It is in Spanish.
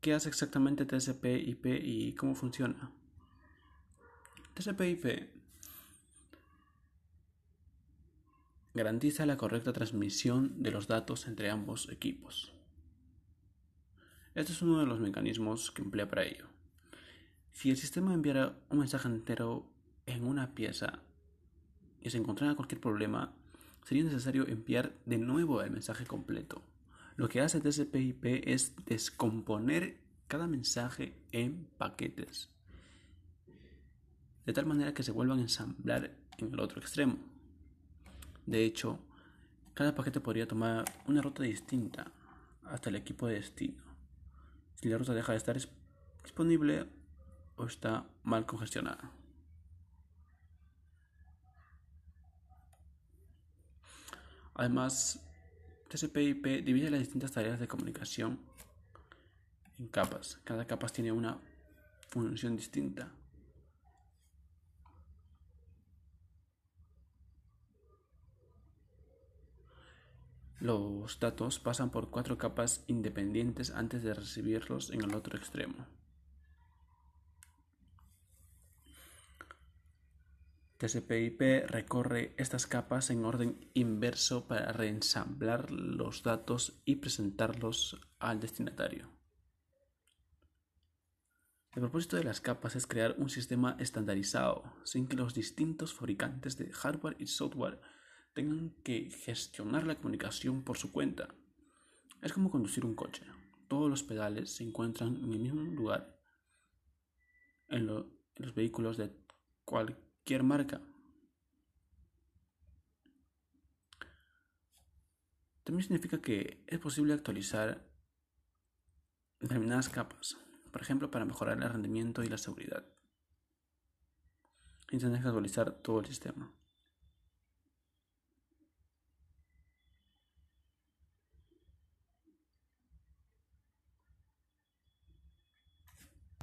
¿Qué hace exactamente TCP/IP y cómo funciona? TCP/IP garantiza la correcta transmisión de los datos entre ambos equipos. Este es uno de los mecanismos que emplea para ello. Si el sistema enviara un mensaje entero en una pieza y se encontrara cualquier problema, sería necesario enviar de nuevo el mensaje completo. Lo que hace TCP/IP es descomponer cada mensaje en paquetes, de tal manera que se vuelvan a ensamblar en el otro extremo. De hecho, cada paquete podría tomar una ruta distinta hasta el equipo de destino. Si la ruta deja de estar disponible o está mal congestionada. Además, TCP/IP divide las distintas tareas de comunicación en capas. Cada capa tiene una función distinta. Los datos pasan por cuatro capas independientes antes de recibirlos en el otro extremo. TCP/IP recorre estas capas en orden inverso para reensamblar los datos y presentarlos al destinatario. El propósito de las capas es crear un sistema estandarizado, sin que los distintos fabricantes de hardware y software tengan que gestionar la comunicación por su cuenta. Es como conducir un coche. Todos los pedales se encuentran en el mismo lugar en, los vehículos de cualquier marca. También significa que es posible actualizar determinadas capas, por ejemplo, para mejorar el rendimiento y la seguridad, tener que actualizar todo el sistema.